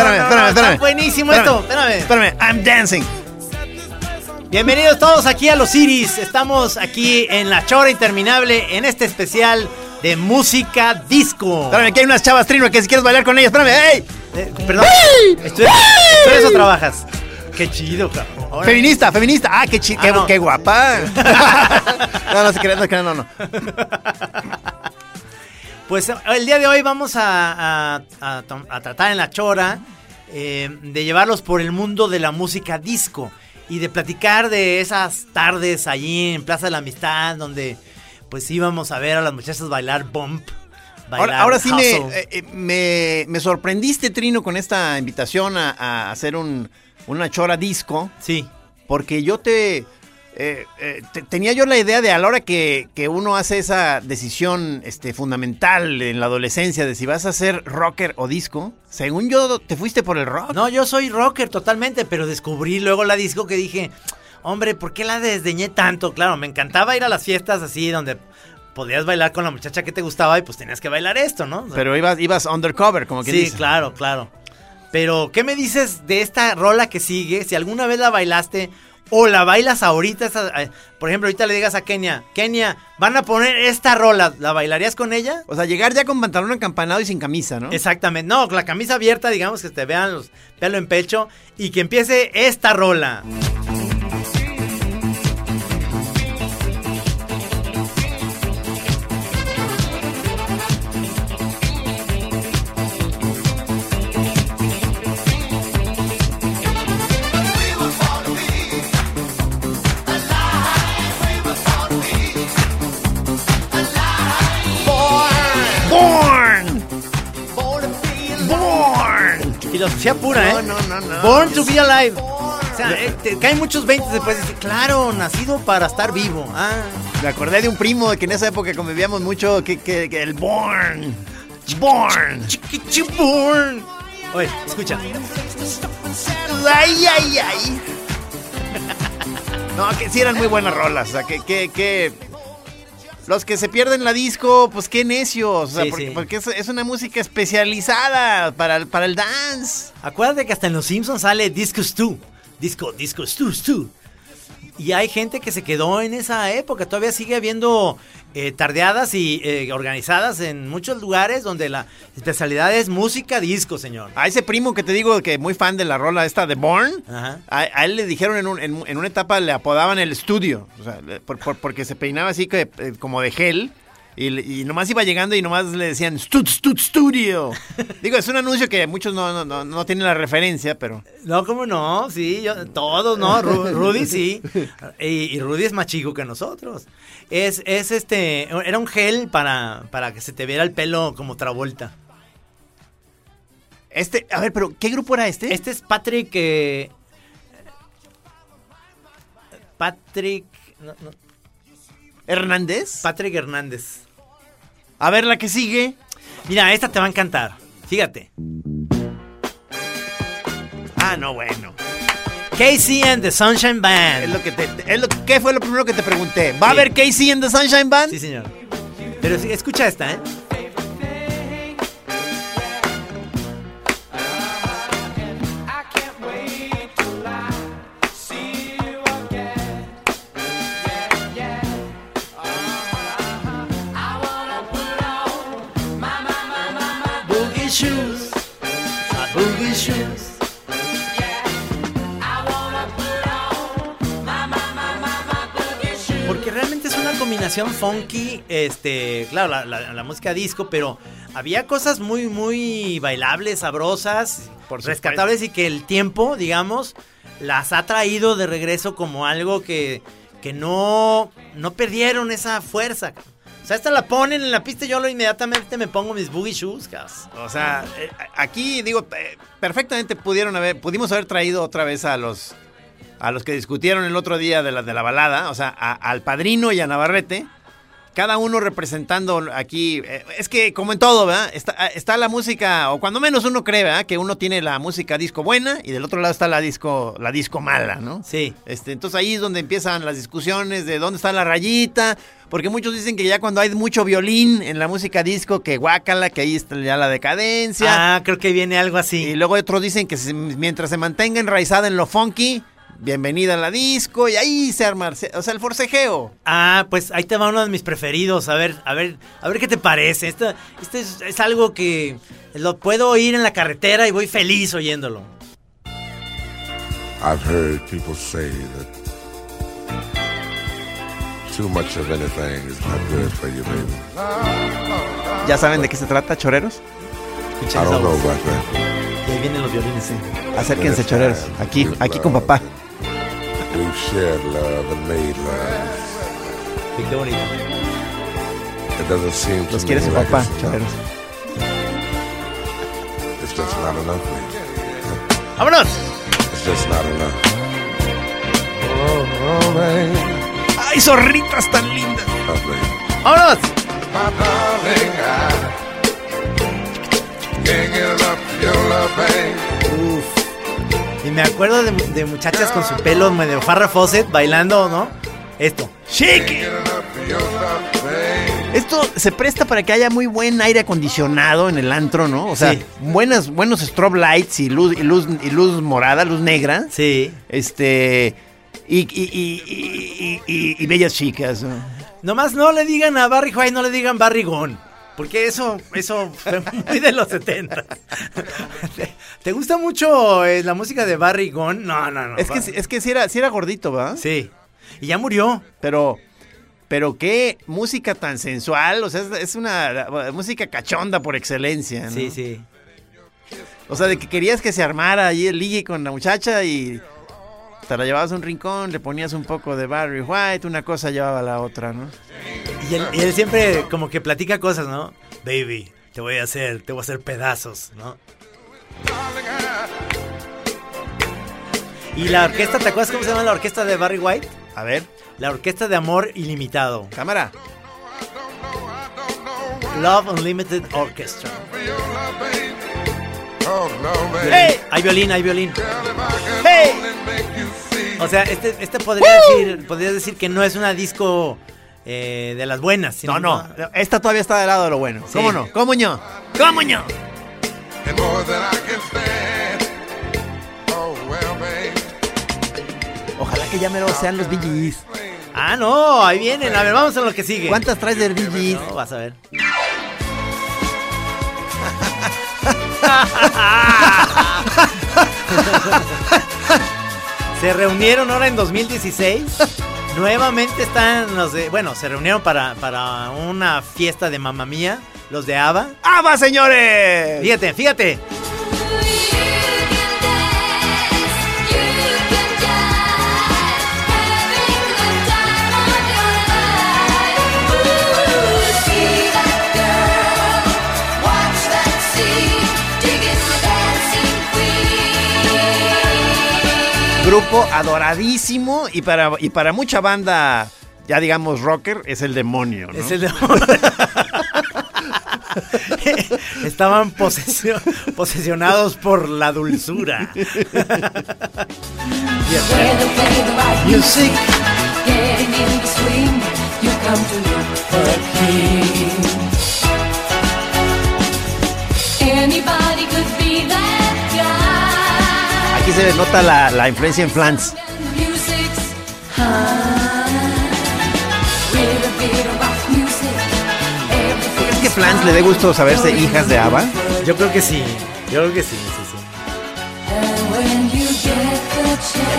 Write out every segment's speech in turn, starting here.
Espérame, espérame, espérame. Buenísimo esto. Espérame. Espérame, I'm dancing. Bienvenidos todos aquí a los Iris. Estamos aquí en la chora interminable en este especial de música disco. Espérame, que hay unas chavas trino que si quieres bailar con ellas, espérame, ¡ey! Eh, perdón. Estoy, ¿Tú eso trabajas? Qué chido, cabrón. Ahora- Feminista, feminista. Ah, qué chi Ah, qué, no. qué guapa. no, no se crean, no se crean, no, no. Pues el día de hoy vamos a, a- a tom- a tratar en la chora eh, de llevarlos por el mundo de la música disco y de platicar de esas tardes allí en Plaza de la Amistad donde pues íbamos a ver a las muchachas bailar bump. Bailar Ahora, ahora sí me, eh, eh, me, me sorprendiste, Trino, con esta invitación a, a hacer un, una chora disco. Sí. Porque yo te, eh, eh, te- Tenía yo la idea de a la hora que, que uno hace esa decisión este, fundamental en la adolescencia de si vas a ser rocker o disco, según yo te fuiste por el rock. No, yo soy rocker totalmente, pero descubrí luego la disco que dije, hombre, ¿por qué la desdeñé tanto? Claro, me encantaba ir a las fiestas así donde podías bailar con la muchacha que te gustaba y pues tenías que bailar esto, ¿no? Pero ibas, ibas undercover, como que sí, dice. claro, claro. Pero, ¿qué me dices de esta rola que sigue? Si alguna vez la bailaste o la bailas ahorita, esa- eh, por ejemplo, ahorita le digas a Kenia, Kenia, van a poner esta rola, ¿la bailarías con ella? O sea, llegar ya con pantalón acampanado y sin camisa, ¿no? Exactamente, no, con la camisa abierta, digamos que te vean los pelo en pecho y que empiece esta rola. ¡Born! Filosofía pura, ¿eh? No, no, no, no. Born to be alive. O sea, eh, te caen muchos 20 después y dices, claro, nacido para estar vivo. Ah, Me acordé de un primo que en esa época convivíamos mucho, que, que- que el Born. Born. born. Oye, escucha. Ay, ay, ay. No, que sí eran muy buenas rolas. O sea, que, que, que los que se pierden la disco, pues qué necios. O sea, Sí, porque, sí. porque es, es una música especializada para, el- para el dance. Acuérdate que hasta en Los Simpsons sale Disco Stu. Disco, Disco Stu, Stu. Y hay gente que se quedó en esa época. Todavía sigue habiendo eh, tardeadas y eh, organizadas en muchos lugares donde la especialidad es música disco, señor. A ese primo que te digo que muy fan de la rola esta de Born, Ajá. a, a él le dijeron en, un- en- en una etapa, le apodaban el estudio, o sea, por- por- porque se peinaba así que, eh, como de gel. Y, nomás iba llegando y nomás le decían Stud Stud Studio. Digo, es un anuncio que muchos no, no, no, no tienen la referencia, pero. No, ¿cómo no? Sí, yo- todos, ¿no? Ru- Rudy sí. Y, y Rudy es más chico que nosotros. Es, es este, era un gel para, para que se te viera el pelo como Travolta. Este, a ver, pero ¿qué grupo era este? Este es Patrick. eh, Patrick. Hernández. Patrick Hernández. A ver la que sigue. Mira, esta te va a encantar. Fíjate. Ah, no, bueno. Casey and the Sunshine Es Band. lo que te, es lo, ¿Qué fue lo primero que te pregunté? ¿Va a haber Casey en The Sunshine Band? Sí, señor. Pero escucha esta, ¿eh? Combinación funky, este, claro, la, la- la música disco, pero había cosas muy, muy bailables, sabrosas, Por rescatables y que el tiempo, digamos, las ha traído de regreso como algo que, que no, no perdieron esa fuerza. O sea, esta la ponen en la pista y yo lo inmediatamente me pongo mis boogie shoes. O sea, eh, aquí digo, eh, perfectamente pudieron haber, pudimos haber traído otra vez a los a los que discutieron el otro día de la, de la balada, o sea, a- al padrino y a Navarrete, cada uno representando aquí, eh, es que como en todo, ¿verdad? Está, está la música, o cuando menos uno cree, ¿verdad? Que uno tiene la música disco buena y del otro lado está la disco, la disco mala, ¿no? Sí. Este, entonces ahí es donde empiezan las discusiones de dónde está la rayita, porque muchos dicen que ya cuando hay mucho violín en la música disco, que guácala, que ahí está ya la decadencia. Ah, creo que viene algo Y así. luego otros dicen que mientras se mantenga enraizada en lo funky, bienvenida a la disco, y ahí se arma, o sea, el forcejeo. Ah, pues ahí te va uno de mis preferidos. A ver, a ver, a ver qué te parece. Esto, esto es, es algo que lo puedo oír en la carretera y voy feliz oyéndolo. I've heard people say that too much of anything is not good for you, baby. ¿Ya saben de qué se trata, choreros? Escuchen I don't know about that. Y ahí vienen los violines. sí. Acérquense, choreros. Aquí, aquí con papá. Shared love and made love. Sí, qué bonito. It doesn't seem to Los quiere su papá, choreros. It's just not enough, baby. ¡Vámonos! It's just not enough. Oh, oh, baby. ¡Ay, zorritas tan lindas! Oh, baby. ¡Vámonos! My darling, I can't get enough your love, baby. Uf. Y me acuerdo de, de muchachas con su pelo medio Farrah Fawcett bailando, ¿no? Esto. ¡Shake! Esto se presta para que haya muy buen aire acondicionado en el antro, ¿no? O sea, Sí. buenas, buenos strobe lights y luz, y luz, y luz morada, luz negra. Sí. Este. Y, y, y, y- y- y bellas chicas. ¿no? Nomás no le digan a Barry White, no le digan Barry Gone. Porque eso, eso fue muy de los 70. ¿Te, te gusta mucho eh, la música de Barry Gone? No, no, no. Es que, es que sí era, sí era gordito, ¿verdad? Sí. Y ya murió. Pero. Pero qué música tan sensual. O sea, es, es una música cachonda por excelencia. ¿no? Sí, sí. O sea, de que querías que se armara ahí el ligue con la muchacha y la llevabas a un rincón, le ponías un poco de Barry White, una cosa llevaba a la otra, ¿no? Y él, y él siempre como que platica cosas, ¿no? Baby, te voy a hacer, te voy a hacer pedazos, ¿no? Y la orquesta, ¿te acuerdas cómo se llama la orquesta de Barry White? A ver, La Orquesta de Amor Ilimitado. cámara. Love Unlimited Orchestra. ¡Hey! Hay violín, hay violín. O sea, este, este podría, decir, podría decir que no es una disco eh, de las buenas. sino- No, no, esta todavía está del lado de lo bueno. Sí. ¿Cómo no? ¿Cómo no? ¿Cómo no? And more than I can stand. Oh, well. Ojalá que ya me lo sean los BGs. Ah, no, ahí vienen. A ver, vamos a lo que sigue. ¿Cuántas traes de BGs? No, vas a ver. Se reunieron ahora en 2016 Nuevamente están los de. Bueno, se reunieron para, para una fiesta de mamá mía, los de ABBA. ¡Ava, señores! Fíjate, fíjate. Grupo adoradísimo y para, y para mucha banda, ya digamos rocker, es el demonio, ¿no? Es el de- Estaban posesio- posesionados por la dulzura. Music. Getting in Aquí se nota la, la influencia en Flans. Music's high. With a bit of rock music, ¿Es que Flans le dé gusto saberse hijas de Ava? Yo creo que sí. Yo creo que sí, sí,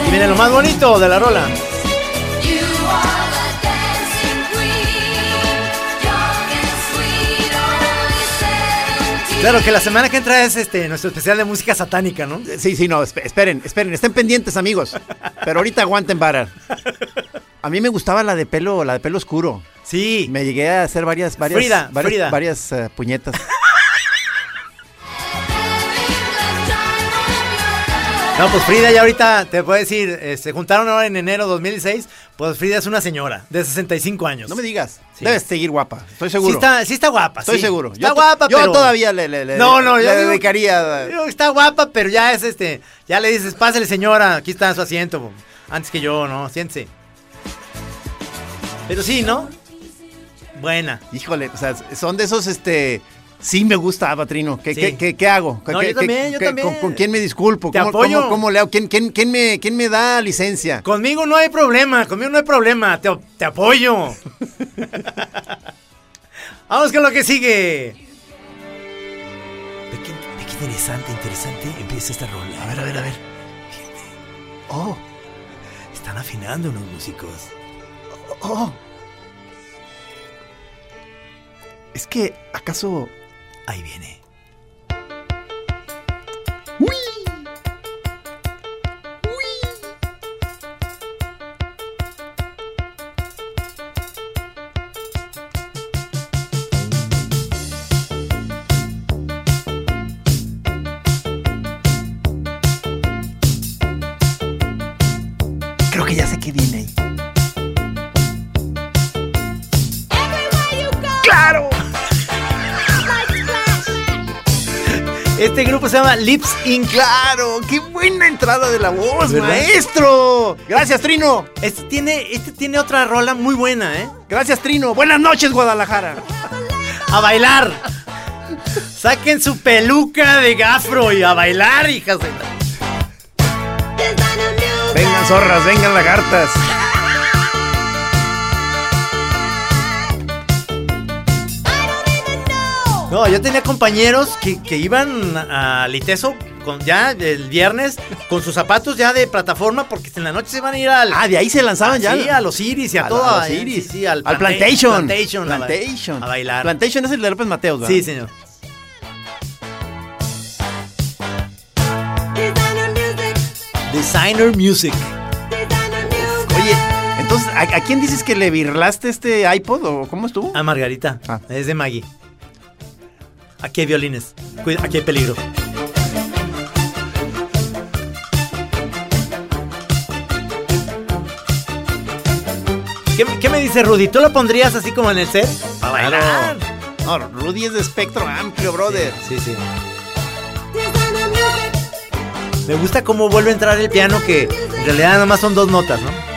Y viene lo más bonito de la rola. Claro que la semana que entra es este nuestro especial de música satánica, ¿no? Sí, sí, no, esp- esperen, esperen, estén pendientes, amigos. Pero ahorita aguanten vara. A mí me gustaba la de pelo, la de pelo oscuro. Sí. Me llegué a hacer varias, varias, Frida, varias, Frida. varias, eh, puñetas. No, pues Frida ya ahorita te puedo decir, eh, se juntaron ahora en enero 2016, pues Frida es una señora de 65 años. No me digas. Sí. Debes seguir guapa. Estoy Sí seguro. está, sí está guapa, Estoy sí. seguro. Está yo, guapa, yo pero... todavía le, le, le- No, no, le yo digo- dedicaría. Digo, Está guapa, pero ya es este, ya le dices, pásale señora, aquí está su asiento, antes que yo, ¿no? Siéntese. Pero sí, ¿no? Buena. Híjole, o sea, son de esos, este. Sí me gusta Ava Trino. ¿Qué, Sí. qué, qué- qué hago? No, ¿Qué- yo qué- también, yo qué- también. Con, con quién me disculpo? Te ¿Cómo, apoyo. cómo- cómo le hago? ¿Quién, quién, quién me, ¿Quién me da licencia? Conmigo no hay problema, conmigo no hay problema, te, te apoyo. Vamos con lo que sigue. Ve qué, ve qué interesante, interesante empieza esta rola. A ver, a ver, a ver. Oh, Están afinando unos músicos. oh. Es que, ¿acaso. Ahí viene. Creo Este grupo se llama Lips Inc. ¡Claro! ¡Qué buena entrada de la voz, ¿Verdad? maestro! Gracias, Trino. Este tiene, este tiene otra rola muy buena, ¿eh? Gracias, Trino. Buenas noches, Guadalajara. A bailar. Saquen su peluca de gafro y a bailar, hijas de... la- Vengan, zorras, vengan, lagartas. No, yo tenía compañeros que, que iban a Liteso con, ya el viernes con sus zapatos ya de plataforma porque en la noche se van a ir al... Ah, de ahí se lanzaban ya. Sí, a los Iris y a, A todo. a los Iris. sí, sí, al, Al Planta- Plantation. Plantation. a ba- Plantation. A bailar. Plantation es el de López Mateos, ¿verdad? Sí, señor. Designer Music. Oye, entonces, ¿a, a quién dices que le virlaste este iPod o cómo estuvo? A Margarita. Ah. Es de Maggie. Aquí hay violines. Aquí hay peligro. ¿Qué, qué me dice Rudy? ¿Tú lo pondrías así como en el set? Para bailar. No, Rudy es de espectro amplio, brother. Sí, sí. Me gusta cómo vuelve a entrar el piano que en realidad nada más son dos notas, ¿no?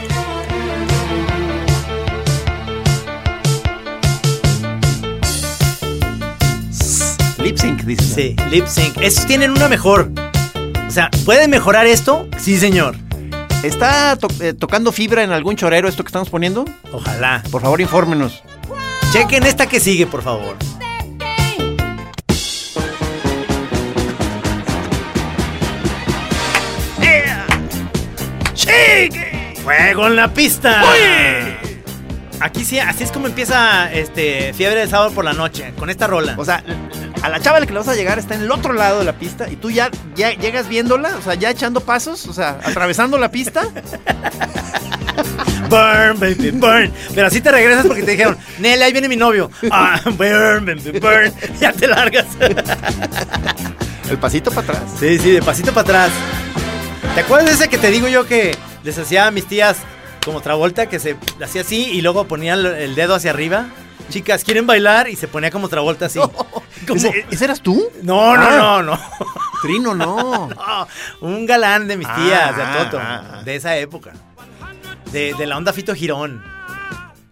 Lip sync, dices. Sí, lip sync. Esos tienen una mejor. O sea, ¿pueden mejorar esto? Sí, señor. ¿Está to- eh, tocando fibra en algún chorero esto que estamos poniendo? Ojalá. Por favor, infórmenos. Chequen esta que sigue, por favor. Fuego en la pista. Aquí sí, así es como empieza este Fiebre de sábado por la noche, con esta rola. O sea, a la chava a la que le vas a llegar está en el otro lado de la pista y tú ya, ya llegas viéndola, o sea, ya echando pasos, o sea, atravesando la pista. Burn, baby, burn. Pero así te regresas porque te dijeron, Nelly, ahí viene mi novio. Ah, burn, baby, burn. Ya te largas. El pasito para atrás. Sí, sí, de pasito para atrás. ¿Te acuerdas de ese que te digo yo que les hacía a mis tías como Travolta, que se hacía así y luego ponía el- el dedo hacia arriba? Chicas, ¿quieren bailar? Y se ponía como Travolta así. Como- ¿Ese, ese eras tú? No, no, Ah. no, no. Trino, no. No, un galán de mis tías, de Ah, Toto, ah, ah. de esa época. De, de la onda Fito Girón.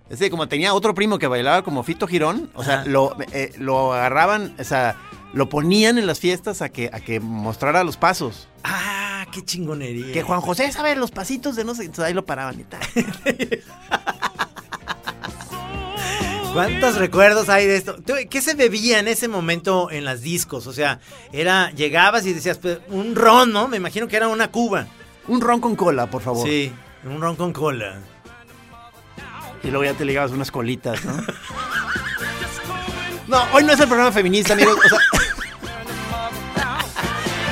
Ese como tenía otro primo que bailaba como Fito Girón, o sea, lo, eh, lo agarraban, o sea, lo ponían en las fiestas a que, a que mostrara los pasos. Ah, qué chingonería. Que Juan José sabe los pasitos de no sé, entonces ahí lo paraban y tal. ¿Cuántos recuerdos hay de esto? ¿Tú- ¿Qué se bebía en ese momento en las discos? O sea, era, llegabas y decías, pues, un ron, ¿no? Me imagino que era una cuba. Un ron con cola, por favor. Sí, un ron con cola. Y luego ya te ligabas unas colitas, ¿no? No, hoy no es el programa feminista, amigos. O sea,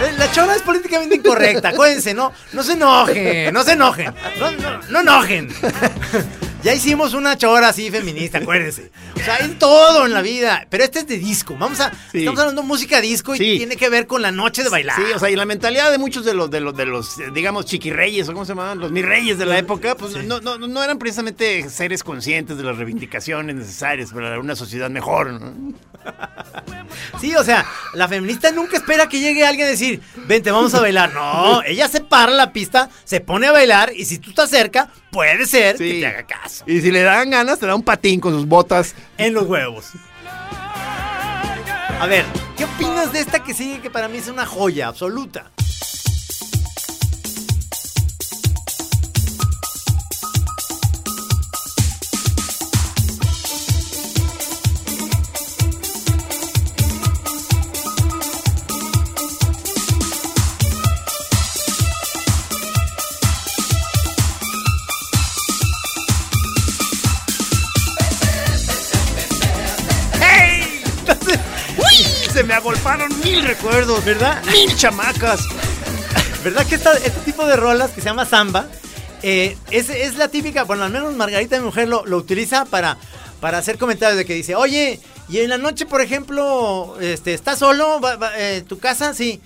Eh, La chora es políticamente incorrecta, acuérdense, no, no se enojen, no se enojen, no, no, no enojen. Ya hicimos una chora así feminista, acuérdense. O sea, en todo en la vida, pero este es de disco. Vamos a, Sí. estamos hablando de música disco y Sí. tiene que ver con la noche de bailar. sí, o sea, y la mentalidad de muchos de los, de los, de los digamos, chiquirreyes, o cómo se llamaban, los mirreyes de la época, pues no, no, no eran precisamente seres conscientes de las reivindicaciones necesarias para una sociedad mejor, ¿no? Sí, o sea, la feminista nunca espera que llegue alguien a decir, vente, vamos a bailar. No, ella se para la pista, se pone a bailar y si tú estás cerca, puede ser que te haga caso. Y si le dan ganas, te da un patín con sus botas. En los huevos. A ver, ¿qué opinas de esta que sigue que para mí es una joya absoluta? Me agolparon mil recuerdos, ¿verdad? Mil chamacas. ¿Verdad que esta- este tipo de rolas que se llama samba eh, es, es la típica, bueno, al menos Margarita mi mujer lo, lo utiliza para, para hacer comentarios de que dice, oye, y en la noche, por ejemplo, este, ¿estás solo? ¿Va- va- eh, ¿Tu casa? Sí.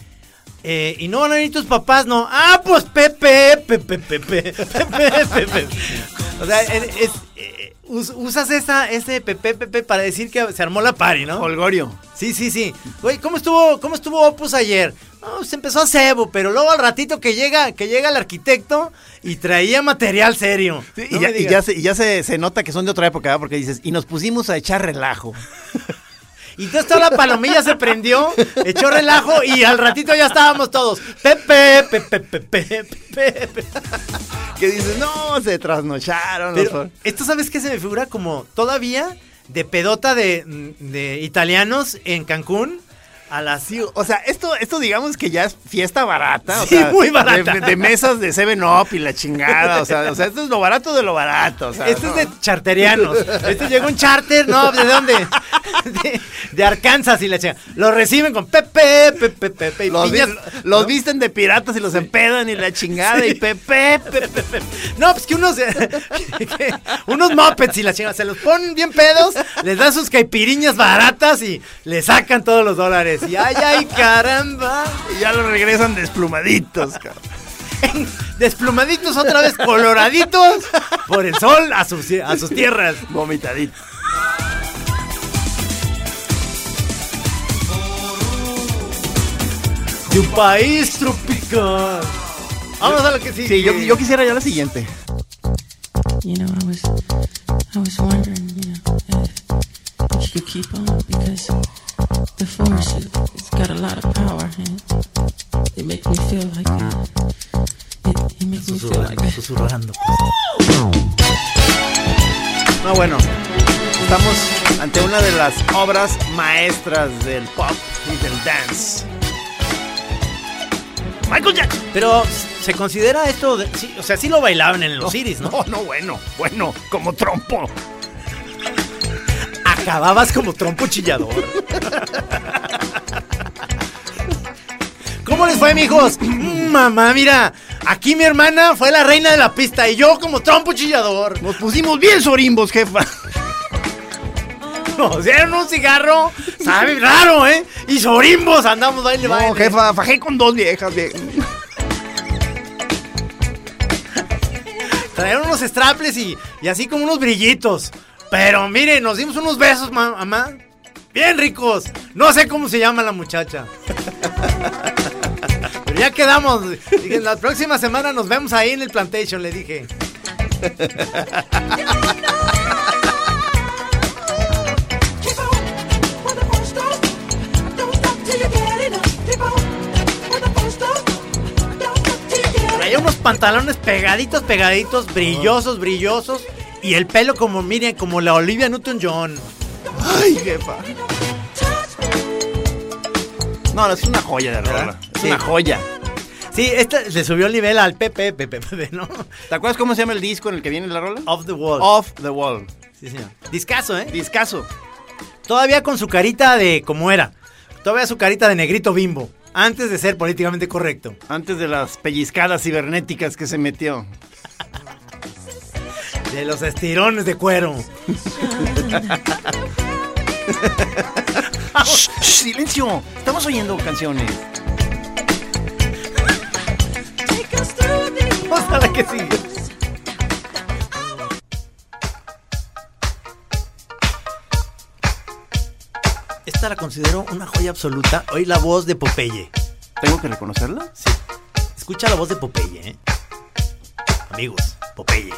Eh, y no van a venir tus papás, no. Ah, pues Pepe, Pepe, Pepe, Pepe, Pepe. O sea, es- us- usas esa, ese Pepe, Pepe para decir que se armó la party, ¿no? Holgorio. Sí, sí, sí. Güey, ¿cómo estuvo, cómo estuvo Opus ayer? Se empezó a cebo, pero luego al ratito que llega, que llega el arquitecto y traía material serio. Sí, No y, ya, y ya se, y ya se, se nota que son de otra época, ¿verdad? Porque dices, y nos pusimos a echar relajo. Y entonces toda la palomilla se prendió, echó relajo y al ratito ya estábamos todos. Pepe, Pepe, Pepe, Pepe. Que dices, no, se trasnocharon. Pero los- esto, ¿sabes qué se me figura? Como todavía de pedota de, de italianos en Cancún a las... Sí, o sea, esto, esto digamos que ya es fiesta barata. o Sí, sea, muy barata. De, de mesas de Seven Up y la chingada. O sea, o sea, esto es lo barato de lo barato. O sea, no. es de charterianos. Este llegó un charter, ¿no? ¿De dónde? De, de Arkansas y la chica. Lo reciben con Pepe, Pepe, Pepe. y Los, vi- piñas, los ¿no? visten de piratas y los empedan y la chingada y pepe, pepe. No, pues que unos. que unos mopeds y la chingada. Se los ponen bien pedos, les dan sus caipiriñas baratas y le sacan todos los dólares. Y ay, ay, caramba. Y ya los regresan desplumaditos, cabrón. Desplumaditos otra vez, coloraditos por el sol a sus, a sus tierras. Vomitaditos. De un país tropical. Vamos a lo que sigue. Sí, yo, yo quisiera ya la siguiente. You know, I was, I was wondering, you know, if, if you could keep on because the force, it, it's got a lot of power and it makes me feel like, it, it makes me feel like. Susurrando. No, bueno. Estamos ante una de las obras maestras del pop y del dance. Michael Jackson. Pero se considera esto, de- sí, o sea, sí lo bailaban en los Iris, ¿no? No, no, bueno, bueno, como trompo. Acababas como trompo chillador. ¿Cómo les fue, mijos? Mm, Mamá, mira, aquí mi hermana fue la reina de la pista y yo como trompo chillador. Nos pusimos bien sorimbos, jefa. Nos dieron un cigarro, sabe raro, ¿eh? Y sorimbos andamos baile, baile. No, jefa, fajé con dos viejas. vie- Trajeron unos straples y, y así como unos brillitos. Pero mire, nos dimos unos besos, ma- mamá. Bien ricos. No sé cómo se llama la muchacha. Pero ya quedamos. Dije, la próxima semana nos vemos ahí en el plantation, le dije. Traía unos pantalones pegaditos, pegaditos, brillosos, brillosos. Y el pelo como, miren, como la Olivia Newton-John. Ay, jefa. No, es una joya de rola. Es Sí. una joya. Sí, esta le subió el nivel al Pepe, Pepe, Pepe, ¿no? ¿Te acuerdas cómo se llama el disco en el que viene la rola? Off the wall. Off the Wall. Sí, señor. Discaso, ¿eh? Discaso. Todavía con su carita de como era. Todavía su carita de negrito bimbo. Antes de ser políticamente correcto. Antes de las pellizcadas cibernéticas que se metió. De los estirones de cuero. Shh, shh, silencio. Estamos oyendo canciones. Vamos a la que sigue. Esta la considero una joya absoluta. Hoy la voz de Popeye. ¿Tengo que reconocerla? Sí. Escucha la voz de Popeye, ¿eh? Amigos, Popeye.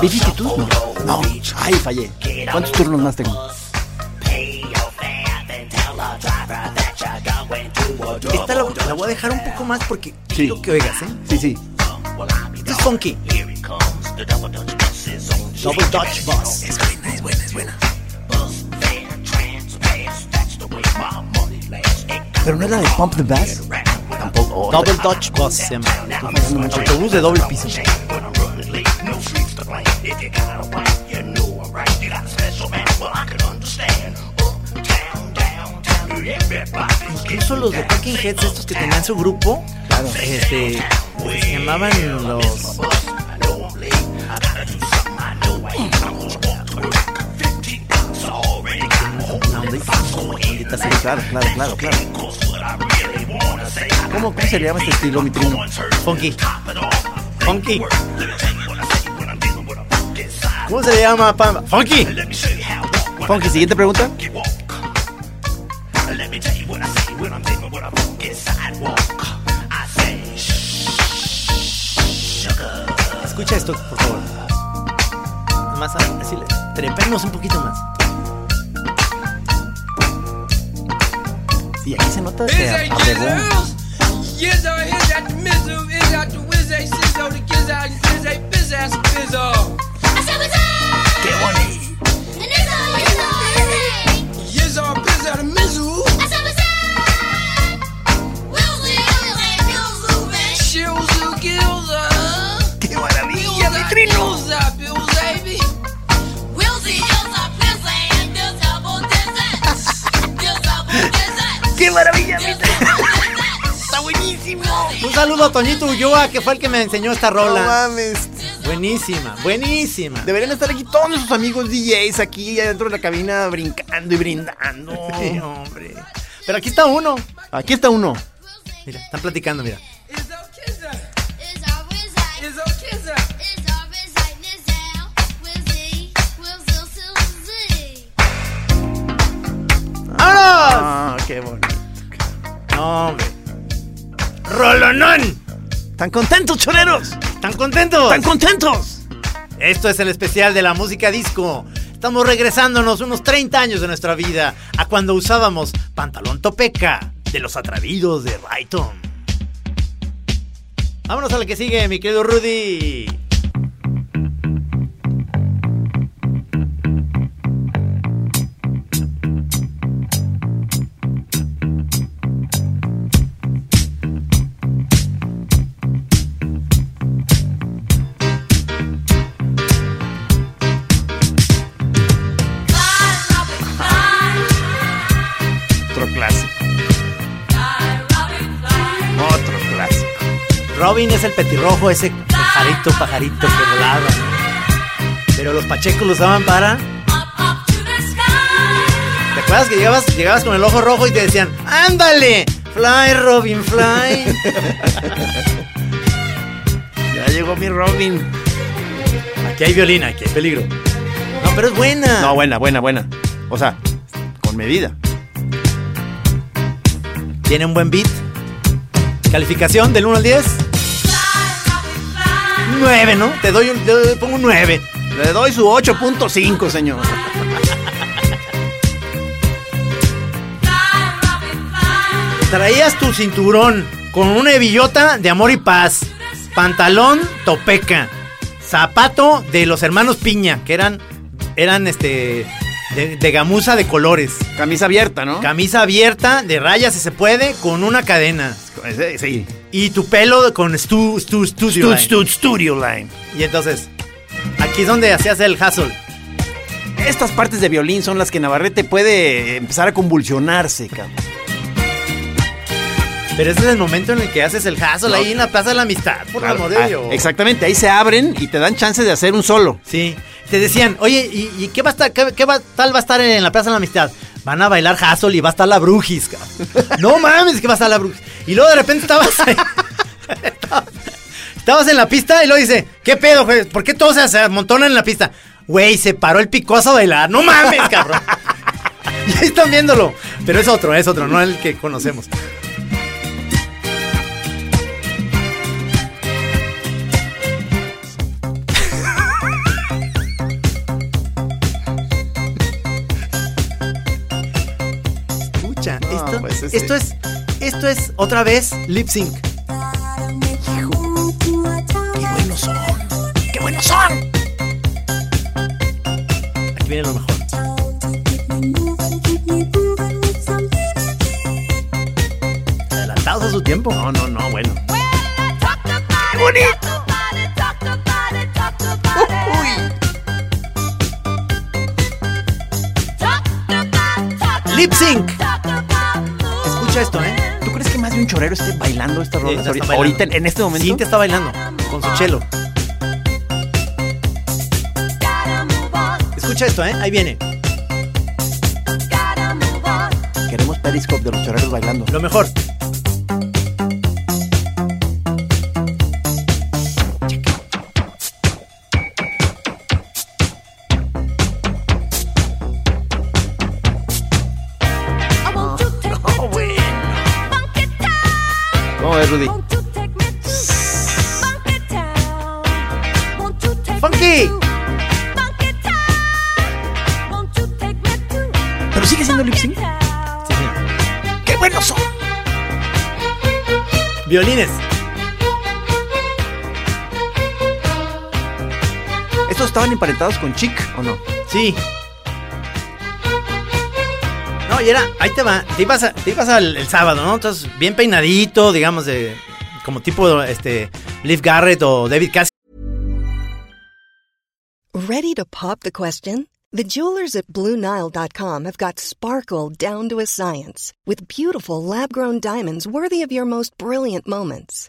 ¿Viste tú? No. No. Ay, fallé. ¿Cuántos turnos más tengo? Esta la, la voy a dejar un poco más porque Sí. quiero que oigas, ¿eh? Sí, sí. Esto es funky. Double Dutch Bus. Pero no es la de Pump the Bass. Tampoco. Double Dutch Bus se llama. Autobús de doble piso. Incluso los de Talking Heads, estos que tenían su grupo, este, se llamaban los. Claro, claro, claro, claro. ¿Cómo, ¿Cómo se le llama este estilo, mi trino? Funky. Funky. ¿Cómo se le llama, Pamba? Funky. Funky, siguiente pregunta. Escucha esto, por favor. Más así, le- trepemos un poquito más. Sí, aquí se nota que abregó. Yes, I hear that the mizzle is out the whiz, a sizzo, the kids out and kids, a biz ass bizzo. ¡Qué bonito! Yes, I biz out the mizzle. Shills, saludo a Toñito Ulloa, que fue el que me enseñó esta No rola. mames. buenísima, buenísima. Deberían estar aquí todos nuestros amigos DJs aquí adentro de la cabina brincando y brindando. Sí, hombre. Pero aquí está uno. Aquí está uno. Mira, están platicando, mira. ¡Vámonos! Ah, qué bonito. No, hombre. ¡Rolonón! ¿Están contentos, choreros? ¿Están contentos? ¿Están contentos? Esto es el especial de la música disco. Estamos regresándonos unos 30 años de nuestra vida a cuando usábamos pantalón topeca de los atrevidos de Rayton. Vámonos a la que sigue, mi querido Rudy. Es el petirrojo, ese pajarito, pajarito que volaba. Pero los pachecos lo usaban para. ¿Te acuerdas que llegabas, llegabas con el ojo rojo y te decían, ¡ándale! Fly, Robin, fly. Ya llegó mi Robin. Aquí hay violín, aquí hay peligro. No, pero es buena. No, buena, buena, buena. O sea, con medida. Tiene un buen beat. Calificación del 1 al 10. 9, ¿no? Te doy un, pongo un 9. Le doy su 8.5, señor. Traías tu cinturón con una hebillota de amor y paz, pantalón topeca, zapato de los hermanos Piña, que eran, eran este, de, de gamuza de colores, Camisa abierta, ¿no? camisa abierta, de rayas si se puede, con una cadena. Sí. Y tu pelo con stu, stu, studio Stud, line. stud, Studio Line. Y entonces, aquí es donde hacías el hustle. Estas partes de violín son las que Navarrete puede empezar a convulsionarse, cabrón. Pero ese es el momento en el que haces el hustle ahí en la Plaza de la Amistad, por el amor de Ah, exactamente, ahí se abren y te dan chance de hacer un solo. Sí, te decían, oye, ¿y, y qué va a estar, qué, qué va- tal va a estar en la Plaza de la Amistad? Van a bailar hustle y va a estar la Brujis, cabrón. No mames, que va a estar la Brujis. Y luego de repente estabas ahí- estabas en la pista y luego dice, ¿qué pedo, güey? ¿Por qué todos se- amontonan en la pista? Güey, se paró el picoso a bailar. No mames, cabrón. Y ahí están viéndolo. Pero es otro, es otro, no el que conocemos. Pues esto es esto es otra vez lip sync. ¡Qué buenos son! ¡Qué buenos son! Aquí viene lo mejor. Chorero esté bailando estas Sí, rolas la ahorita, en este momento? Cintia está bailando con su chelo. Escucha esto, ¿eh? Ahí viene. Queremos Periscope de los choreros bailando. Lo mejor. Emparentados con Chic o no? Sí. No, y era, ahí te va, te ibas, a- te ibas al el sábado, ¿no? Entonces, bien peinadito, digamos, de como tipo este Leif Garrett o David Cassidy. Ready to pop the question? The jewelers at BlueNile.com have got sparkle down to a science with beautiful lab grown diamonds worthy of your most brilliant moments.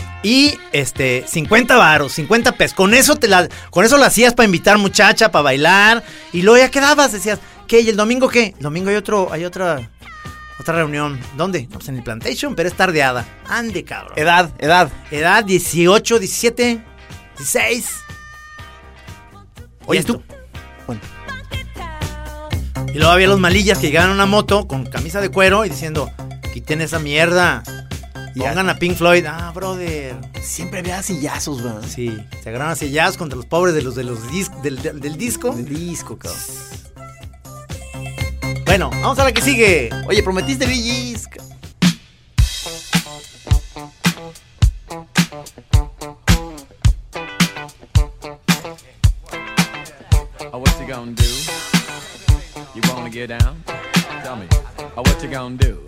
Y este, 50 varos, 50 pesos. Con eso te la, con eso la hacías para invitar muchacha, para bailar. Y luego ya quedabas, decías, ¿qué? ¿Y el domingo qué? El domingo hay otro, hay otra, otra reunión. ¿Dónde? No, pues en el plantation, pero es tardeada. Ande, cabrón. Edad, edad. Edad 18, 17, 16. Oye, tú. Bueno, Y luego había los malillas que llegaban a una moto con camisa de cuero y diciendo, quiten esa mierda. Y Pongan a Pink Floyd. Ah, brother. Siempre había sillazos, ¿verdad? Sí, se agarraron jazz contra los pobres de los, de los dis- del, del- del disco. De disco, cabrón. Bueno, vamos a la que sigue. Oye, prometiste ca- Oh, what you gonna do? You wanna get down? Tell me. Oh, what you gonna do?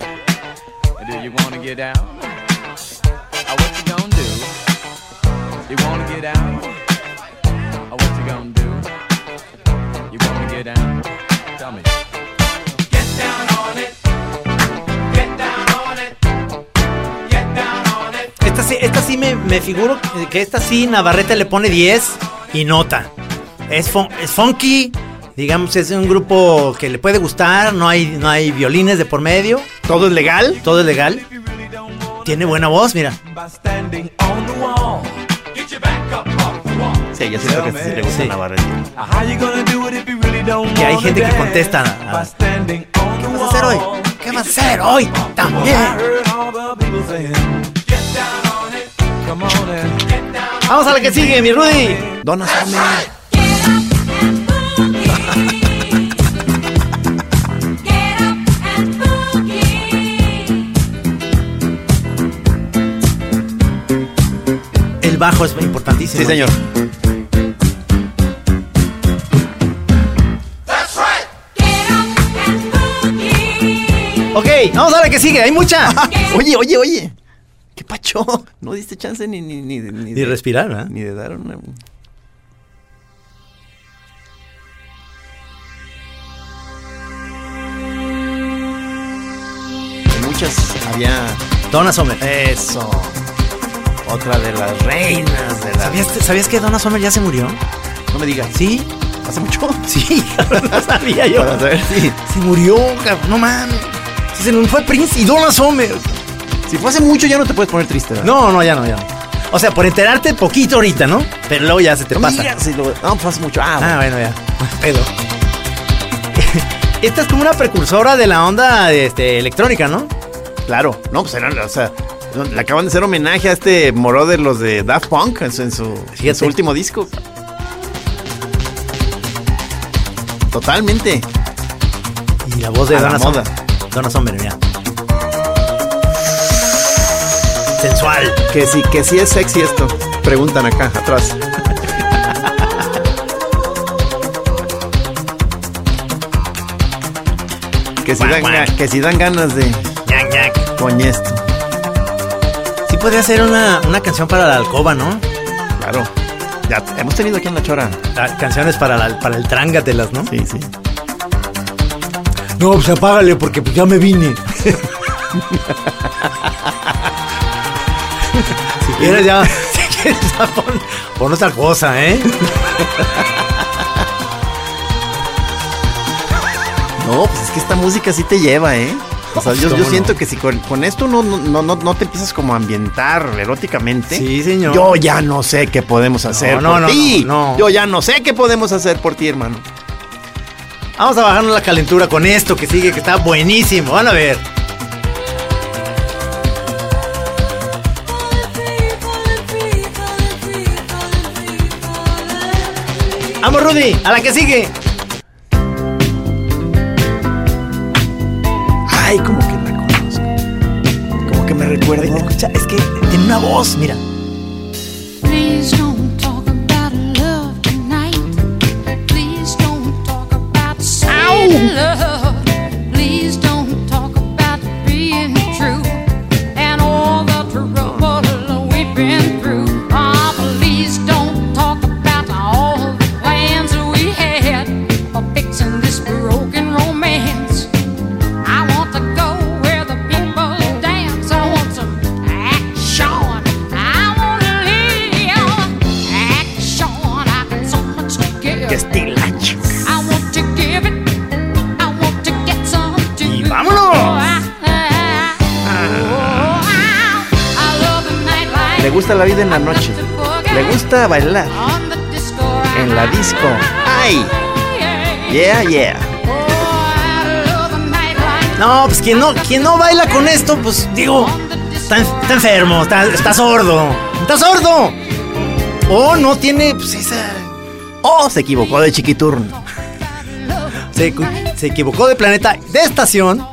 Do you wanna get down? Oh, what you gonna do? You wanna get down? Oh, what you gonna do? You wanna get down? Tell me. Get down on it. Down on it. Get down on it. Esta sí, esta sí me, me figuro que esta sí Navarrete le pone 10 y nota. Es, fun- es funky, digamos, es un grupo que le puede gustar, no hay, no hay violines de por medio, ¿Todo es legal? todo es legal. Tiene buena voz, mira. Sí, yo siento que sí le gusta Sí. Navarrete. Que hay gente que contesta a- By standing on the ¿Qué vas a hacer hoy? ¿Qué vas a hacer hoy? También. Vamos a la que sigue, mi Rudy. Donna Summer. Bajo es importantísimo. Sí, señor. Ok, vamos a la que sigue, hay mucha. Oye, oye, oye. ¿Qué pacho? No diste chance ni, ni, ni, ni, de, respirar, ¿verdad? ni de dar una. Muchas había. Donna Summer. Eso. Otra de las reinas de la. ¿Sabías, ¿Sabías que Donna Summer ya se murió? No me digas. Sí, ¿Hace mucho? sí, no sabía yo. Para saber si. Se murió, cabrón, no mames. Se nos fue Prince y Donna Summer. Si fue hace mucho, ya no te puedes poner triste, ¿verdad? No, no, ya no, ya no. O sea, por enterarte poquito ahorita, ¿no? Pero luego ya se te No pasa. digas, si lo- No, pues hace mucho. Ah, Ah, bueno. ya. Pedo. Esta es como una precursora de la onda este, electrónica, ¿no? Claro. No, pues eran, o sea, le acaban de hacer homenaje a este moro de los de Daft Punk en su, en su, en su último disco. Totalmente. Y la voz de A Donna. Summer. Donna Summer, mira. Sensual. Que sí, que sí es sexy esto. Preguntan acá, atrás. que, si dan, que si dan ganas de Ñac, ñac. con esto. Podría ser una, una canción para la alcoba, ¿no? Claro. Ya hemos tenido aquí en la chora. Ah, Canciones para, la- para el trángatelas, ¿no? Sí, sí. No, pues apágale porque pues ya me vine. si quieres ya, si quieres ya pon, pon otra cosa, ¿eh? No, pues es que esta música sí te lleva, ¿eh? O sea, yo, ¿Cómo yo no? siento que si con, con esto no, no, no, no te empiezas como a ambientar eróticamente. Sí, señor. Yo ya no sé qué podemos hacer no, por no, ti. no, no. Yo ya no sé qué podemos hacer por ti, hermano. Vamos a bajarnos la calentura con esto que sigue, que está buenísimo. Van a ver. Vamos, Rudy, a la que sigue. Es que tiene una voz, mira. Le gusta la vida en la noche. Le gusta bailar en la disco. Ay, yeah, yeah. No, pues quien no, quien no baila con esto, pues digo, está, en- está enfermo, está, sordo. Está sordo. O no tiene, pues esa. Oh, se equivocó de chiquiturno. Se, se equivocó de planeta, de estación,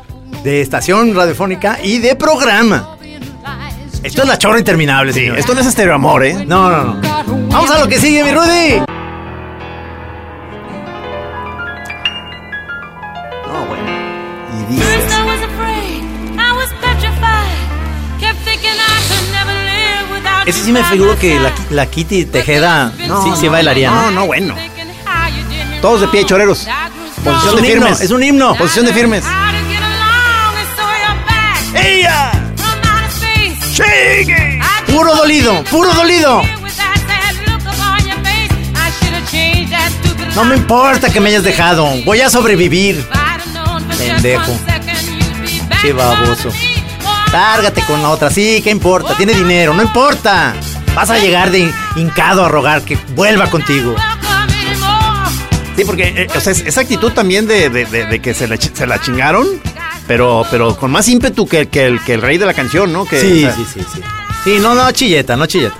de estación radiofónica y de programa. Esto es la chorra interminable, señor. Esto no es estéreo amor, ¿eh? No, no, no. Vamos a lo que sigue, mi Rudy. No, bueno. Y dice. Ese sí me figuro que la, la Kitty Tejeda No, sí, sí no, bailaría, ¿no? No, no, bueno. Todos de pie, choreros. Posición de himno, firmes. es un himno. Posición de firmes. How ¡Sigue! Puro dolido, puro dolido. No me importa que me hayas dejado. Voy a sobrevivir. Pendejo. Qué baboso. Lárgate con la otra. Sí, ¿qué importa? Tiene dinero, no importa. Vas a llegar de hincado a rogar que vuelva contigo. Sí, porque eh, o sea, es- esa actitud también de, de- de- que se la, se la chingaron, pero, pero con más ímpetu que, que el, que el rey de la canción, ¿no? Que, Sí, o sea, sí, sí, sí. Sí, no, no, chilleta, no chilleta.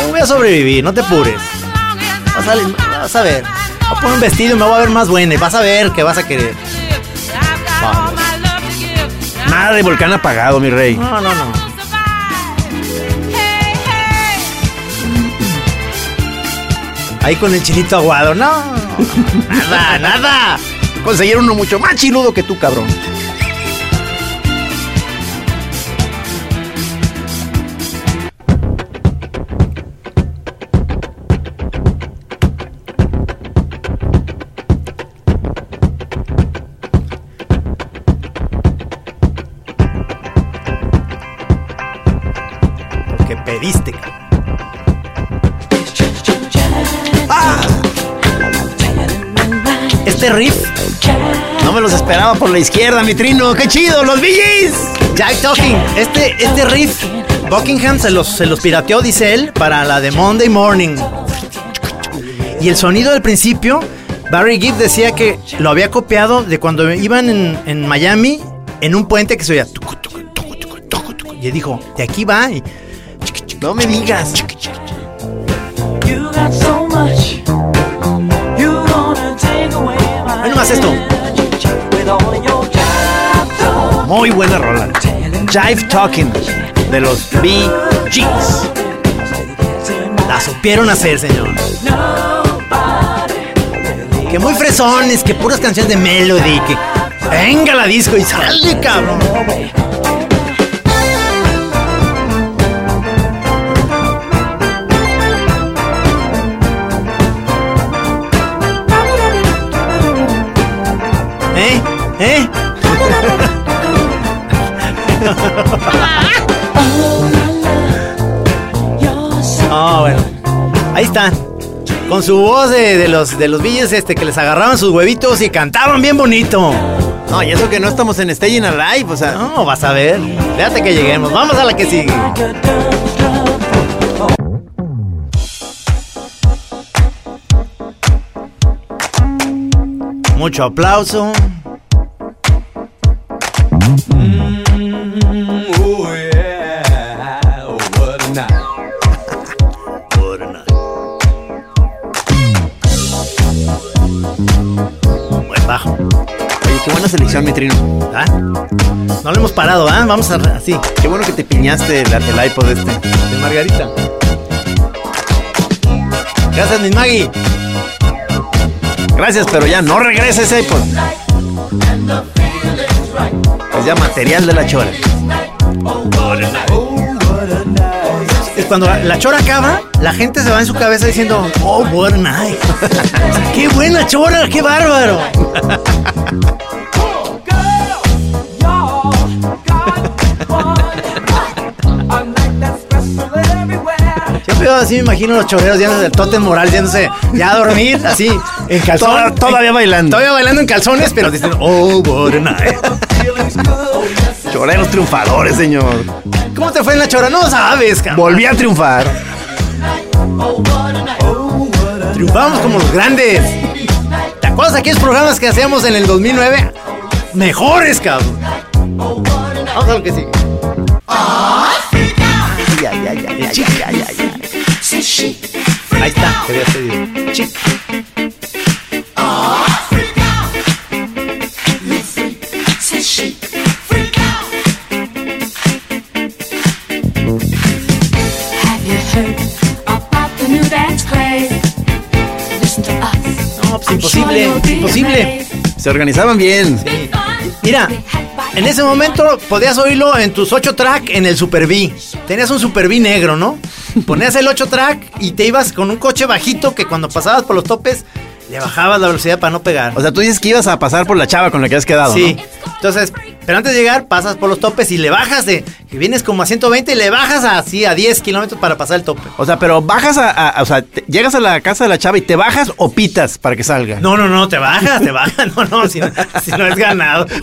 Yo voy a sobrevivir, no te apures. Vas a, vas a ver. Voy a poner un vestido y me voy a ver más buena y vas a ver que vas a querer. Vamos. Nada de volcán apagado, mi rey. No, no, no. Ahí con el chilito aguado. No. Nada, nada. Conseguir uno mucho más chiludo que tú, cabrón. Este riff, No me los esperaba por la izquierda, mi trino. ¡Qué chido! ¡Los BGs! Jack Talking, este, este riff, Buckingham se los, se los pirateó, dice él, para la de Monday Morning. Y el sonido del principio, Barry Gibb decía que lo había copiado de cuando iban en, Miami en un puente que se oía. Y dijo, de aquí va. Y No me digas. Nomás esto. Muy buena rola. Jive Talking de los BGs. la supieron hacer, señor. Que muy fresones, que puras canciones de melody, que venga la disco y sale, cabrón. ¿Eh? ¿Eh? Ah, bueno. Ahí están. Con su voz de, de los de los billes este que les agarraban sus huevitos y cantaban bien bonito. No, y eso que no estamos en Staying Alive, o sea. No, vas a ver. Fíjate que lleguemos. Vamos a la que sigue. Mucho aplauso. Qué buena selección, mi trino. ¿Ah? No lo hemos parado, ¿ah? Vamos a así. Qué bueno que te piñaste el, el iPod este. De Margarita. Gracias, mi Maggie. Gracias, pero ya no regreses ese iPod. Es ya material de la chora. Es cuando la, chora acaba, la gente se va en su cabeza diciendo, oh, what a night. qué buena chora, qué bárbaro. Siempre así me imagino los choreros yéndose del Totem Moral, yéndose ya a dormir, así, en calzón. Toda- todavía bailando. Todavía bailando en calzones, pero diciendo, oh, what a night. Choreros triunfadores, señor. ¿Cómo te fue en la chora? No sabes, cabrón. Volví a triunfar. Triunfamos como los grandes. ¿Te acuerdas de aquellos programas que hacíamos en el 2009? mejores, cabrón. Vamos a lo que sigue. Ahí está, te había pedido. Chic. Have Se organizaban bien. Mira, en ese momento podías oírlo en tus 8 track en el Super B. Tenías un Super B negro, ¿no? Ponías el 8 track y te ibas con un coche bajito que cuando pasabas por los topes le bajabas la velocidad para no pegar. O sea, tú dices que ibas a pasar por la chava con la que has quedado, Sí. ¿no? Entonces, pero antes de llegar, pasas por los topes y le bajas de. Que vienes como a 120 y le bajas así a 10 kilómetros para pasar el tope. O sea, pero bajas a, a- o sea, te- llegas a la casa de la chava y te bajas o pitas para que salga. No, no, no, te bajas, te bajas. No, no, si no, si no es ganado.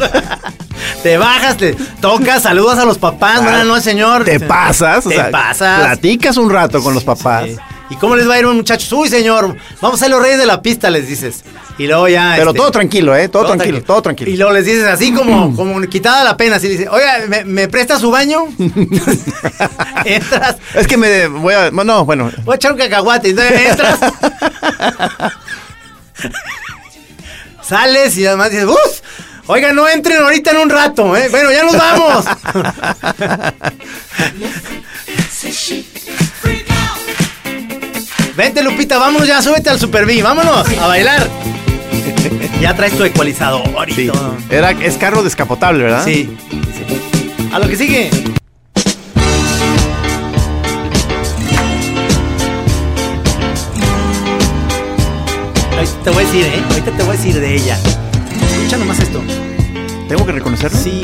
Te bajas, te tocas, saludas a los papás. Buenas noches, señor. Te pasas, o Te sea, pasas. platicas un rato con los papás. Sí. ¿Y cómo les va a ir un muchacho? Uy, señor, vamos a ser los reyes de la pista, les dices. Y luego ya. Pero este, todo tranquilo, ¿eh? Todo, tranquilo, todo tranquilo. Y luego les dices así como, como quitada la pena, así dice, oiga, ¿me, me presta su baño? Entras, Es que me voy a... No, bueno. voy a echar un cacahuate, entonces entras. Sales y además dices, ¡Uf! Oiga, no entren ahorita en un rato, ¿eh? Bueno, ya nos vamos. Vente, Lupita, vámonos ya, súbete al Super B, vámonos a bailar. Ya traes tu ecualizador y Sí. todo. Era, es carro descapotable, ¿verdad? Sí, sí. A lo que sigue. Ahorita te voy a decir, ¿eh? Ahorita te voy a decir de ella. Escucha nomás esto. ¿Tengo que reconocerlo? Sí,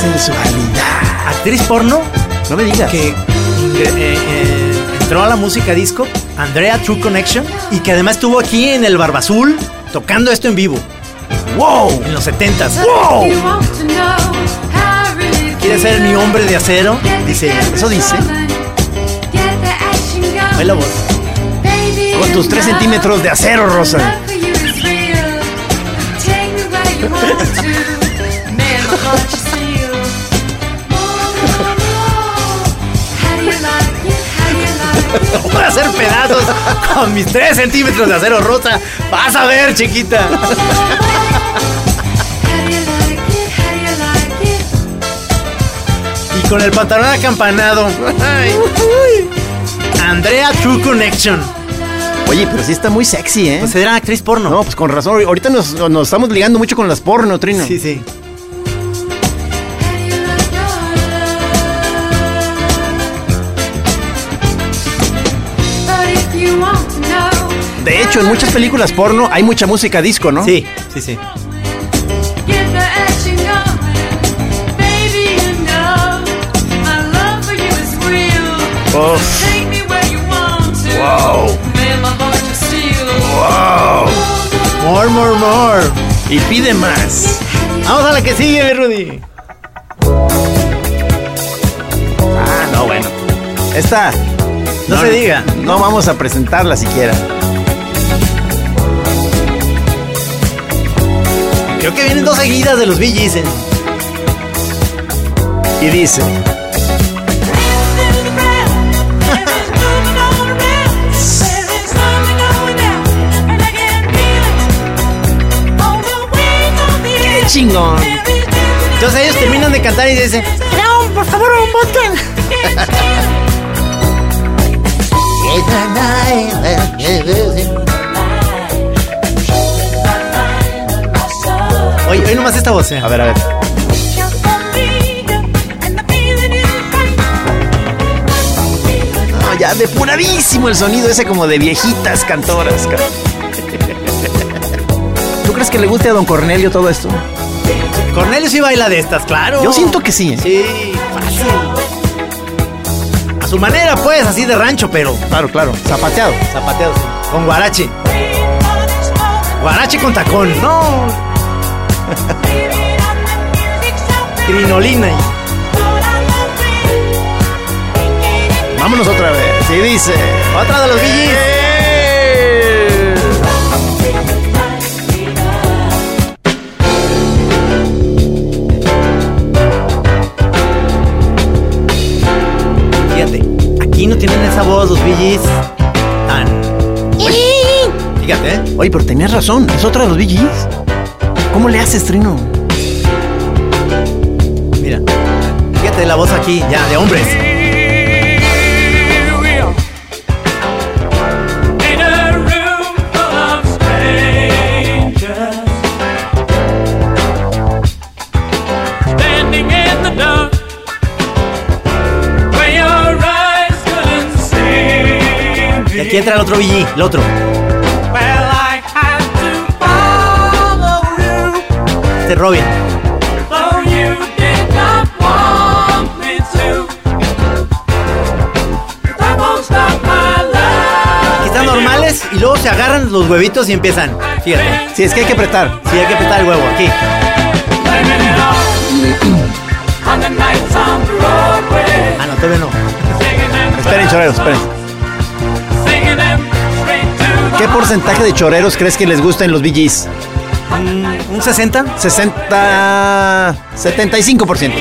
sensualidad! Actriz porno No me digas. que eh, eh, entró a la música disco, Andrea True Connection, y que además estuvo aquí en el Barbazul tocando esto en vivo. ¡Wow! En los 70s. ¡Wow! ¿Quiere ser mi hombre de acero? Dice, Eso dice. Oye la voz. Con tus tres centímetros de acero, Rosa. Voy a hacer pedazos con mis 3 centímetros de acero rosa. Vas a ver, chiquita. Y con el pantalón acampanado. Andrea True Connection. Oye, pero sí está muy sexy, ¿eh? Pues era actriz porno. No, pues con razón. Ahorita nos, nos estamos ligando mucho con las porno, Trino. Sí, sí. De hecho, en muchas películas porno hay mucha música disco, ¿no? Sí, sí, sí. Uf. Wow. Wow. More, more, more. Y pide más. Vamos a la que sigue, Rudy. Ah, no, bueno. Esta. No se diga. No vamos a presentarla siquiera. Creo que vienen dos seguidas de los Bee ¿eh? Y dice. ¡Qué chingón! Entonces ellos terminan de cantar y dicen, no, por favor, un vodka. Oye, oye nomás esta voz, ¿eh? A ver, a ver. No, ya depuradísimo el sonido ese como de viejitas cantoras. ca- ¿Tú crees que le guste a don Cornelio todo esto? Cornelio sí baila de estas, claro. Yo siento que sí. ¿eh? Sí, fácil. A su manera, pues, así de rancho, pero Claro, claro. Zapateado. zapateado, sí. Con guarache. Guarache con tacón. No. Crinolina. y- Vámonos otra vez. Y dice. Otra de los. Fíjate, aquí no tienen esa voz los Gees tan... Fíjate, ¿eh? Oye, pero tenías razón. Es otra de los Gees. ¿Cómo le haces, Trino? Fíjate la voz aquí, ya, de hombres. Y aquí entra el otro Gee, el otro. Well, I had to follow you, Este Robin. Y luego se agarran los huevitos y empiezan. Fíjate. Sí, es que hay que apretar. Sí, hay que apretar el huevo aquí. Ah, no, todavía no. Esperen, choreros, esperen. ¿Qué porcentaje de choreros crees que les gusta en los Bee Gees? ¿Un 60? 60. 75%.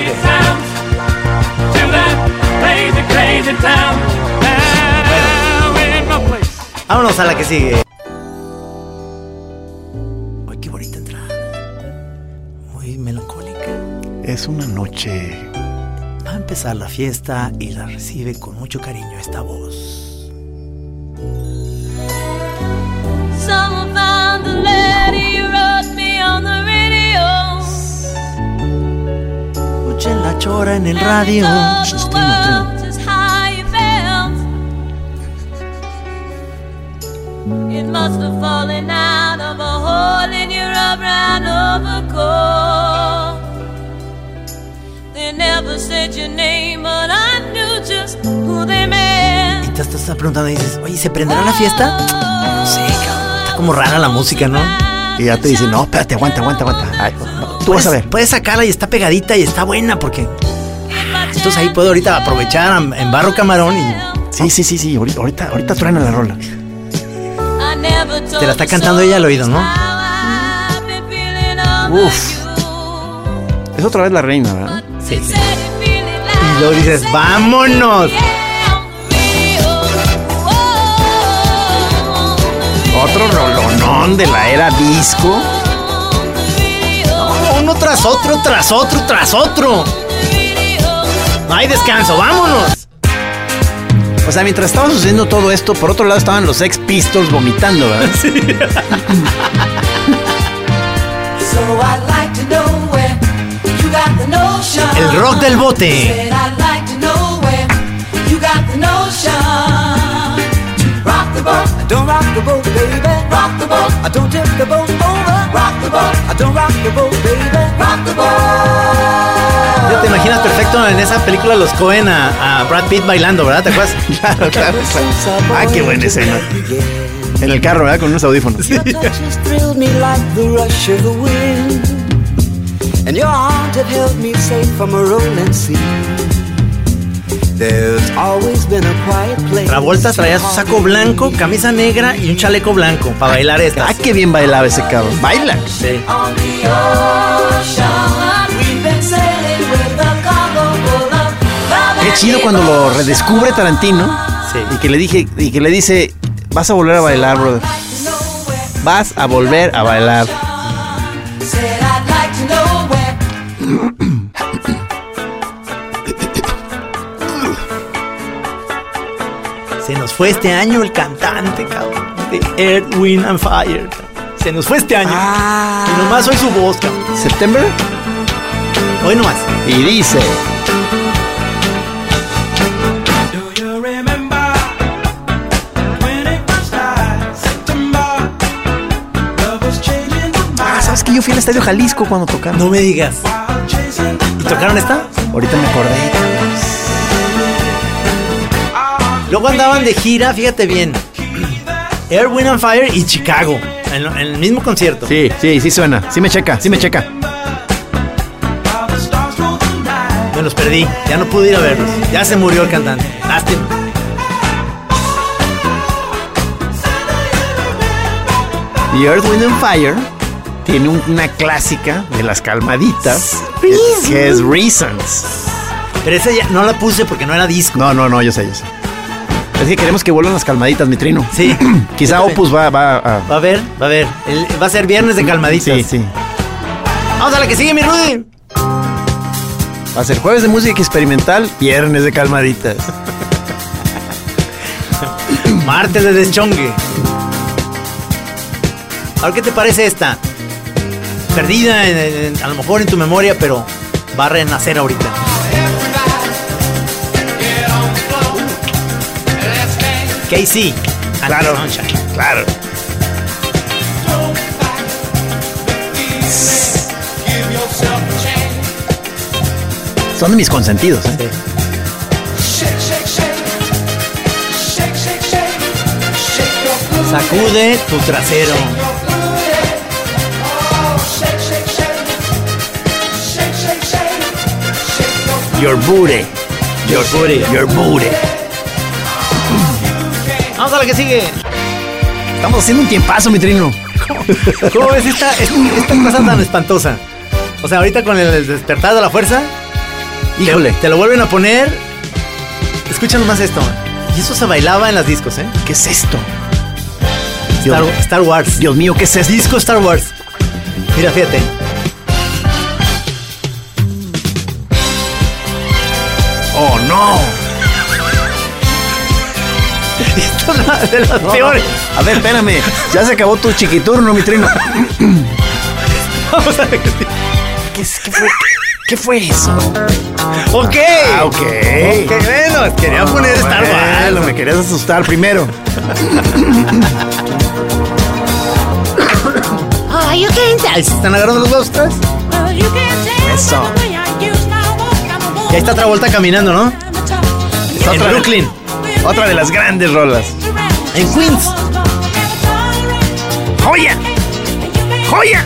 Vámonos a la que sigue. Ay, qué bonita entrada. Muy melancólica. Es una noche. Va a empezar la fiesta y la recibe con mucho cariño esta voz. Someone found the letter you wrote me on the radio. Escuchen la chora en el radio. Fallen out of a hole in your brown overcoat. They never said your name, but I knew just who they meant. Y te estás preguntando y dices, oye, ¿se prenderá la fiesta? No sé, cabrón. Está como rara la música, ¿no? Y ya te dicen, no, espérate, aguanta, aguanta, aguanta. Ay, tú vas a ver. Puedes sacarla y está pegadita y está buena porque. Entonces ahí puedo ahorita aprovechar en barro camarón y Sí, sí, sí, sí. Ahorita, ahorita, ahorita truena la rola. Te la está cantando ella al oído, ¿no? Uf. Es otra vez la reina, ¿verdad? Sí, sí. Y luego dices, vámonos. Otro rolonón de la era disco. No, uno tras otro, tras otro, tras otro. No hay descanso, vámonos. O sea, mientras estaba sucediendo todo esto, por otro lado estaban los Sex Pistols vomitando, ¿verdad? So I'd like to know where you got the notion. El rock del bote. Rock the boat, te imaginas perfecto en esa película Los Cohen a, a Brad Pitt bailando, ¿verdad? ¿Te acuerdas? Claro, claro. Ah, qué buena escena. En el carro, ¿verdad? Con unos audífonos. Wind. And your arms have held me safe from a rolling sea. There's always been a quiet place. Travolta traía su saco blanco, camisa negra y un chaleco blanco para bailar esta. Ah, qué bien bailaba ese cabrón. Baila. Sí. Qué chido cuando lo redescubre Tarantino. Sí. Y que le dije, y que le dice, vas a volver a bailar, brother. Vas a volver a bailar. Said I'd like to know where Se nos fue este año el cantante, cabrón. De Earth, Wind and Fire. Se nos fue este año. Y nomás soy su voz, cabrón. ¿September? Hoy nomás. Y dice. que yo fui al Estadio Jalisco cuando tocaron. No me digas. ¿Y tocaron esta? Ahorita me acordé. Luego andaban de gira, fíjate bien. Air, Wind and Fire y Chicago. En, en, el mismo concierto. Sí, sí, sí suena. Sí me checa, sí me checa. Me los perdí. Ya no pude ir a verlos. Ya se murió el cantante. Lástima. The Earth, Wind and Fire tiene un- una clásica de las calmaditas que, que es Reasons. Pero esa ya no la puse porque no era disco. No, no, no, yo sé, yo sé. Es que queremos que vuelvan las calmaditas, mi trino. Sí. Quizá. Opus va, va a. Va a ver, va a ver. El- va a ser viernes de calmaditas. Sí, sí. Vamos a la que sigue, mi Rudy. Va a ser jueves de música experimental, viernes de calmaditas. Martes de deschongue. Ahora, ¿qué te parece esta? Perdida en- en- a lo mejor en tu memoria, pero va a renacer ahorita. KC. Claro, claro. Son de mis consentidos, ¿eh? Sacude tu trasero. Your booty. Your booty. Your booty. Vamos a la que sigue. Estamos haciendo un tiempazo, mi trino. ¿Cómo ves esta, esta cosa tan espantosa? O sea, ahorita con el despertar de la fuerza, Híjole. te, te lo vuelven a poner. Escucha nomás esto. Y eso se bailaba en las discos, ¿eh? ¿Qué es esto? Star, Star Wars. Dios mío, ¿qué es esto? Disco Star Wars. Mira, fíjate. Oh, no. Esto es una de las No, peores. no. A ver, espérame. Ya se acabó tu chiquiturno, mi trino. Vamos a ver. ¿Qué, qué fue, ¿Qué fue eso? Ok. Ah, ok. Ok, bueno, quería poner Star Wars. Bueno, me querías asustar primero. Ah, you can't dance. ¿Se están agarrando los dos tres? Eso. Y ahí está otra vuelta caminando, ¿no? En Otra- Brooklyn. Otra de las grandes rolas. En Queens. ¡Joya! ¡Joya!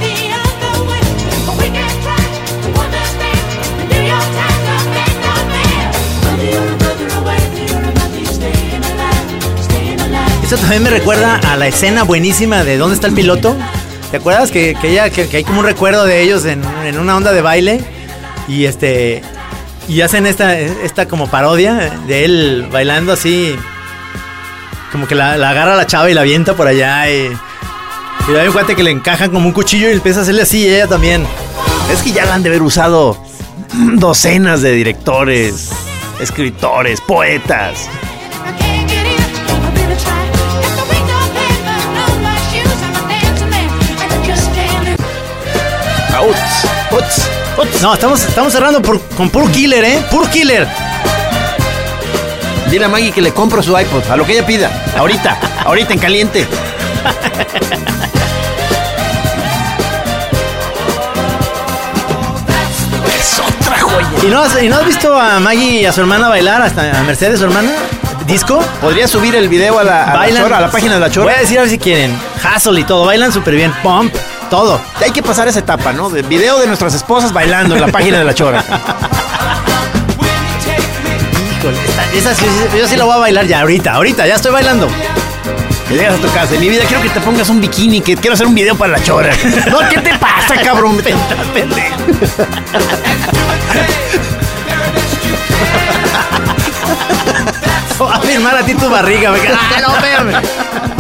Eso también me recuerda a la escena buenísima de ¿Dónde está el piloto? ¿Te acuerdas que, que, ella- que- que hay como un recuerdo de ellos en, en una onda de baile? Y este. Y hacen esta, esta como parodia de él bailando así. Como que la, la agarra a la chava y la avienta por allá. Y, y hay un cuate que le encajan como un cuchillo y empieza a hacerle así ella también. Es que ya la han de haber usado docenas de directores, escritores, poetas. Outs, outs. No, estamos, estamos cerrando por- con puro killer, ¿eh? Puro killer. Dile a Maggie que le compro su iPod, a lo que ella pida. Ahorita, ahorita en caliente. Es otra joya. ¿Y no, has, ¿Y no has visto a Maggie y a su hermana bailar, hasta a Mercedes, su hermana? ¿Disco? ¿Podría subir el video a la, a la Bailan. chora, a la página de la Voy chora? a decir a ver si quieren. Hustle y todo. Bailan súper bien. Pump. Todo. Hay que pasar esa etapa, ¿no? De video de nuestras esposas bailando en la página de la chora. Híjole, esa sí- yo sí la voy a bailar ya, ahorita, ahorita, ya estoy bailando. Que llegas a tu casa. En mi vida quiero que te pongas un bikini, que quiero hacer un video para la chora. No, ¿qué te pasa, cabrón? Voy a firmar a ti tu barriga. Me ¡Ah, no,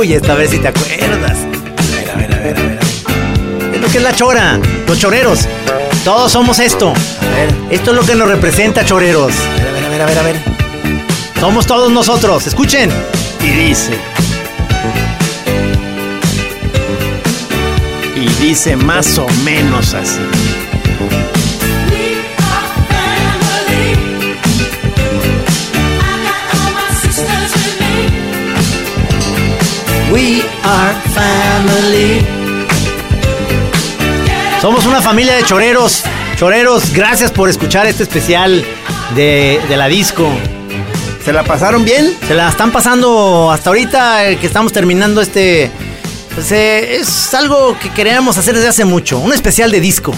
Uy, esta vez si te acuerdas. A ver, a ver, a ver, a ver. Es lo que es la chora. Los choreros. Todos somos esto. Esto es lo que nos representa, choreros. A ver, a ver, a ver, a ver. Somos todos nosotros. Escuchen. Y dice. Y dice más o menos así. Somos una familia de choreros. Choreros, gracias por escuchar este especial de, de la disco. ¿Se la pasaron bien? Se la están pasando hasta ahorita eh, que estamos terminando este, Pues eh, es algo que queríamos hacer desde hace mucho, un especial de disco.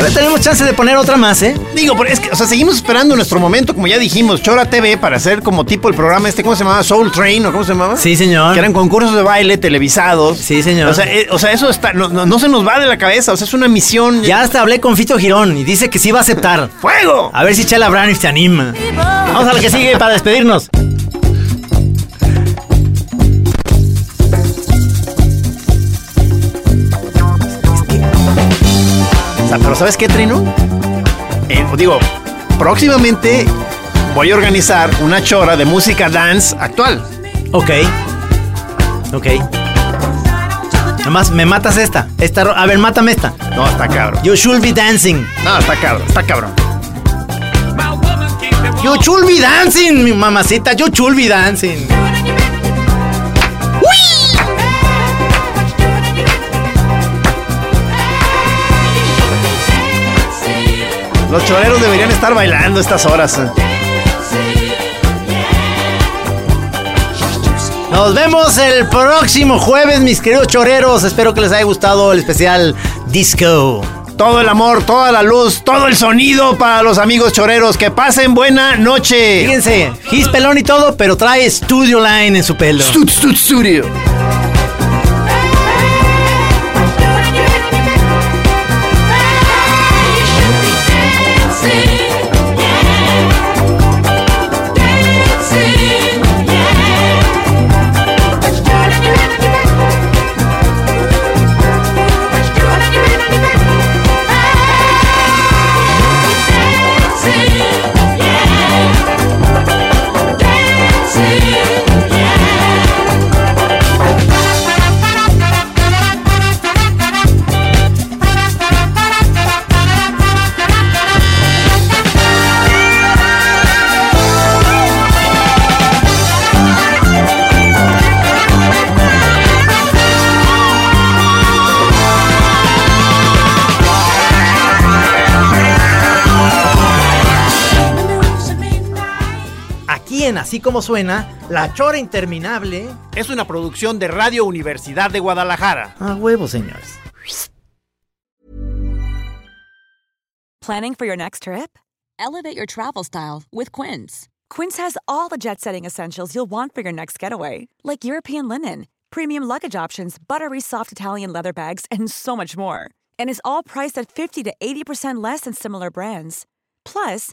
Pero tenemos chance de poner otra más, ¿eh? Digo, pero es que, o sea, seguimos esperando nuestro momento, como ya dijimos, Chora TV para hacer como tipo el programa este, ¿cómo se llamaba? Soul Train o cómo se llamaba? Sí, señor. Que eran concursos de baile televisados. Sí, señor. O sea, eh, o sea eso está, no, no- no se nos va de la cabeza, o sea, es una misión. Ya hasta hablé con Fito Girón y dice que sí va a aceptar. ¡Fuego! A ver si Chela Braniff se anima. Vamos a la que sigue para despedirnos. Pero ¿sabes qué, Trino? Eh, digo, próximamente voy a organizar una chora de música dance actual. Ok. Ok. Además, me matas esta. esta a ver, mátame esta. No, está cabrón. You should be dancing. No, está cabrón, está cabrón. You should be dancing, mi mamacita. You should be dancing. Los choreros deberían estar bailando estas horas. Nos vemos el próximo jueves, mis queridos choreros. Espero que les haya gustado el especial Disco. Todo el amor, toda la luz, todo el sonido para los amigos choreros. Que pasen buena noche. Fíjense, gis pelón y todo, pero trae Studio Line en su pelo. Stud, studio. Aquí Así Como Suena, La Chora Interminable. Es una producción de Radio Universidad de Guadalajara. A huevo, señores. Planning for your next trip? Elevate your travel style with Quince. Quince has all the jet setting essentials you'll want for your next getaway, like European linen, premium luggage options, buttery soft Italian leather bags, and so much more. And is all priced at 50 to 80% less than similar brands. Plus,